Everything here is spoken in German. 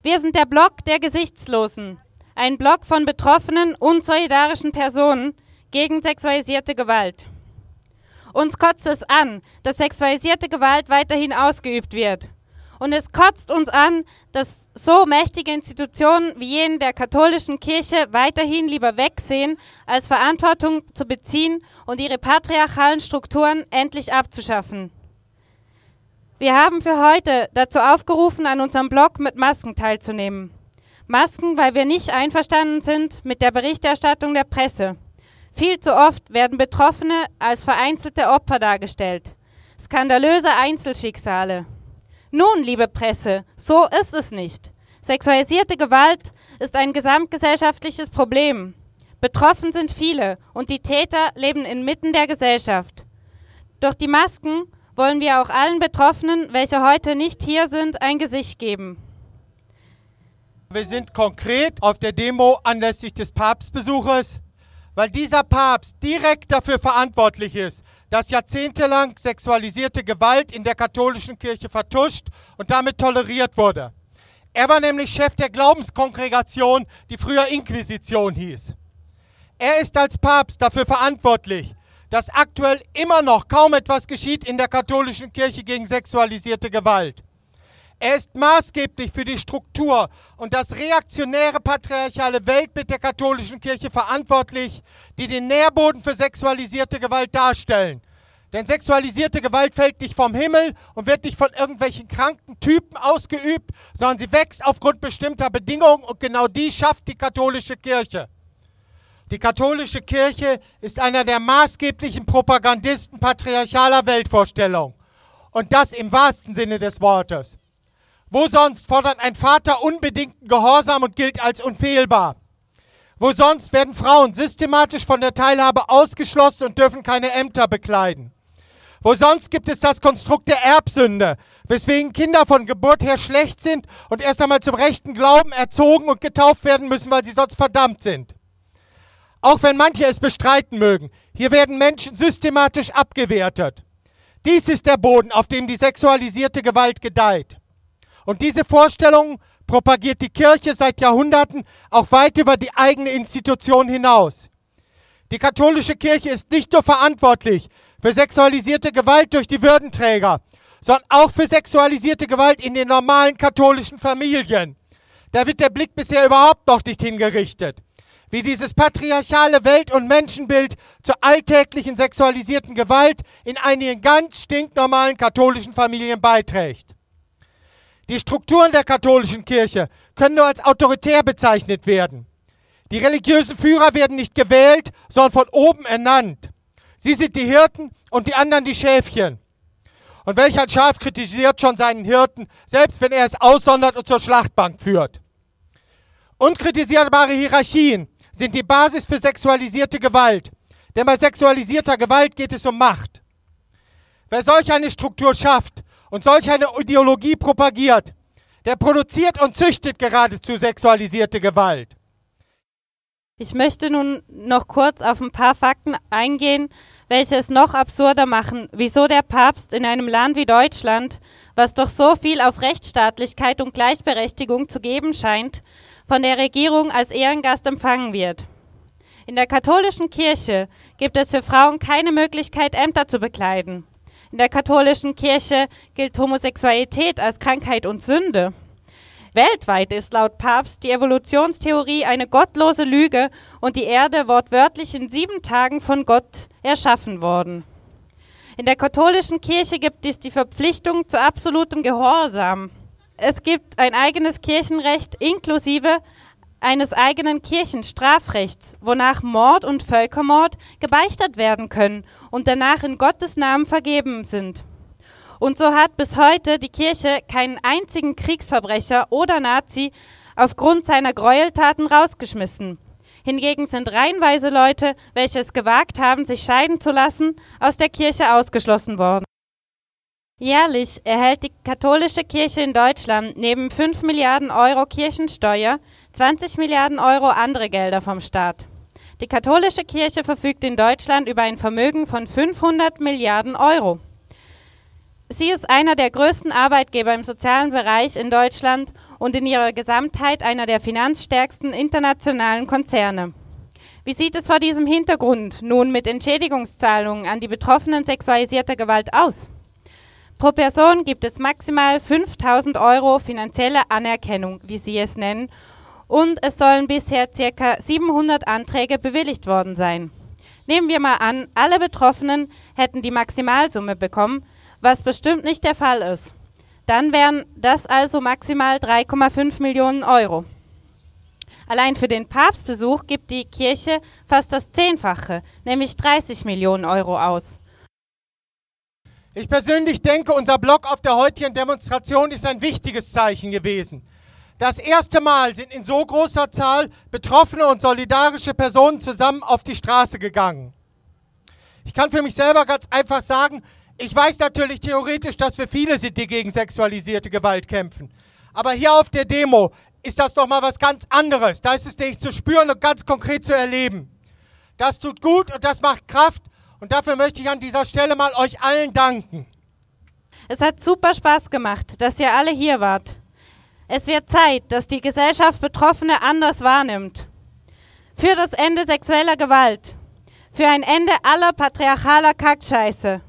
Wir sind der Block der Gesichtslosen, ein Block von betroffenen und solidarischen Personen gegen sexualisierte Gewalt. Uns kotzt es an, dass sexualisierte Gewalt weiterhin ausgeübt wird. Und es kotzt uns an, dass so mächtige Institutionen wie jene der katholischen Kirche weiterhin lieber wegsehen, als Verantwortung zu beziehen und ihre patriarchalen Strukturen endlich abzuschaffen. Wir haben für heute dazu aufgerufen, an unserem Blog mit Masken teilzunehmen. Masken, weil wir nicht einverstanden sind mit der Berichterstattung der Presse. Viel zu oft werden Betroffene als vereinzelte Opfer dargestellt. Skandalöse Einzelschicksale. Nun, liebe Presse, so ist es nicht. Sexualisierte Gewalt ist ein gesamtgesellschaftliches Problem. Betroffen sind viele und die Täter leben inmitten der Gesellschaft. Durch die Masken wollen wir auch allen Betroffenen, welche heute nicht hier sind, ein Gesicht geben. Wir sind konkret auf der Demo anlässlich des Papstbesuches, weil dieser Papst direkt dafür verantwortlich ist, dass jahrzehntelang sexualisierte Gewalt in der katholischen Kirche vertuscht und damit toleriert wurde. Er war nämlich Chef der Glaubenskongregation, die früher Inquisition hieß. Er ist als Papst dafür verantwortlich, dass aktuell immer noch kaum etwas geschieht in der katholischen Kirche gegen sexualisierte Gewalt. Er ist maßgeblich für die Struktur und das reaktionäre patriarchale Weltbild der katholischen Kirche verantwortlich, die den Nährboden für sexualisierte Gewalt darstellen. Denn sexualisierte Gewalt fällt nicht vom Himmel und wird nicht von irgendwelchen kranken Typen ausgeübt, sondern sie wächst aufgrund bestimmter Bedingungen und genau die schafft die katholische Kirche. Die katholische Kirche ist einer der maßgeblichen Propagandisten patriarchaler Weltvorstellung. Und das im wahrsten Sinne des Wortes. Wo sonst fordert ein Vater unbedingten Gehorsam und gilt als unfehlbar? Wo sonst werden Frauen systematisch von der Teilhabe ausgeschlossen und dürfen keine Ämter bekleiden? Wo sonst gibt es das Konstrukt der Erbsünde, weswegen Kinder von Geburt her schlecht sind und erst einmal zum rechten Glauben erzogen und getauft werden müssen, weil sie sonst verdammt sind? Auch wenn manche es bestreiten mögen, hier werden Menschen systematisch abgewertet. Dies ist der Boden, auf dem die sexualisierte Gewalt gedeiht. Und diese Vorstellung propagiert die Kirche seit Jahrhunderten auch weit über die eigene Institution hinaus. Die katholische Kirche ist nicht nur verantwortlich für sexualisierte Gewalt durch die Würdenträger, sondern auch für sexualisierte Gewalt in den normalen katholischen Familien. Da wird der Blick bisher überhaupt noch nicht hingerichtet wie dieses patriarchale Welt- und Menschenbild zur alltäglichen sexualisierten Gewalt in einigen ganz stinknormalen katholischen Familien beiträgt. Die Strukturen der katholischen Kirche können nur als autoritär bezeichnet werden. Die religiösen Führer werden nicht gewählt, sondern von oben ernannt. Sie sind die Hirten und die anderen die Schäfchen. Und welcher Schaf kritisiert schon seinen Hirten, selbst wenn er es aussondert und zur Schlachtbank führt? Unkritisierbare Hierarchien sind die Basis für sexualisierte Gewalt. Denn bei sexualisierter Gewalt geht es um Macht. Wer solch eine Struktur schafft und solch eine Ideologie propagiert, der produziert und züchtet geradezu sexualisierte Gewalt. Ich möchte nun noch kurz auf ein paar Fakten eingehen, welche es noch absurder machen, wieso der Papst in einem Land wie Deutschland, was doch so viel auf Rechtsstaatlichkeit und Gleichberechtigung zu geben scheint, von der Regierung als Ehrengast empfangen wird. In der katholischen Kirche gibt es für Frauen keine Möglichkeit, Ämter zu bekleiden. In der katholischen Kirche gilt Homosexualität als Krankheit und Sünde. Weltweit ist laut Papst die Evolutionstheorie eine gottlose Lüge und die Erde wortwörtlich in sieben Tagen von Gott erschaffen worden. In der katholischen Kirche gibt es die Verpflichtung zu absolutem Gehorsam es gibt ein eigenes Kirchenrecht inklusive eines eigenen Kirchenstrafrechts, wonach Mord und Völkermord gebeichtet werden können und danach in Gottes Namen vergeben sind. Und so hat bis heute die Kirche keinen einzigen Kriegsverbrecher oder Nazi aufgrund seiner Gräueltaten rausgeschmissen. Hingegen sind reihenweise Leute, welche es gewagt haben, sich scheiden zu lassen, aus der Kirche ausgeschlossen worden. Jährlich erhält die katholische Kirche in Deutschland neben 5 Milliarden Euro Kirchensteuer 20 Milliarden Euro andere Gelder vom Staat. Die katholische Kirche verfügt in Deutschland über ein Vermögen von 500 Milliarden Euro. Sie ist einer der größten Arbeitgeber im sozialen Bereich in Deutschland und in ihrer Gesamtheit einer der finanzstärksten internationalen Konzerne. Wie sieht es vor diesem Hintergrund nun mit Entschädigungszahlungen an die Betroffenen sexualisierter Gewalt aus? Pro Person gibt es maximal 5000 Euro finanzielle Anerkennung, wie Sie es nennen, und es sollen bisher ca. 700 Anträge bewilligt worden sein. Nehmen wir mal an, alle Betroffenen hätten die Maximalsumme bekommen, was bestimmt nicht der Fall ist. Dann wären das also maximal 3,5 Millionen Euro. Allein für den Papstbesuch gibt die Kirche fast das Zehnfache, nämlich 30 Millionen Euro aus. Ich persönlich denke, unser Block auf der heutigen Demonstration ist ein wichtiges Zeichen gewesen. Das erste Mal sind in so großer Zahl betroffene und solidarische Personen zusammen auf die Straße gegangen. Ich kann für mich selber ganz einfach sagen, ich weiß natürlich theoretisch, dass wir viele sind, die gegen sexualisierte Gewalt kämpfen. Aber hier auf der Demo ist das doch mal was ganz anderes. Da ist es nämlich zu spüren und ganz konkret zu erleben. Das tut gut und das macht Kraft. Und dafür möchte ich an dieser Stelle mal euch allen danken. Es hat super Spaß gemacht, dass ihr alle hier wart. Es wird Zeit, dass die Gesellschaft Betroffene anders wahrnimmt. Für das Ende sexueller Gewalt. Für ein Ende aller patriarchaler Kackscheiße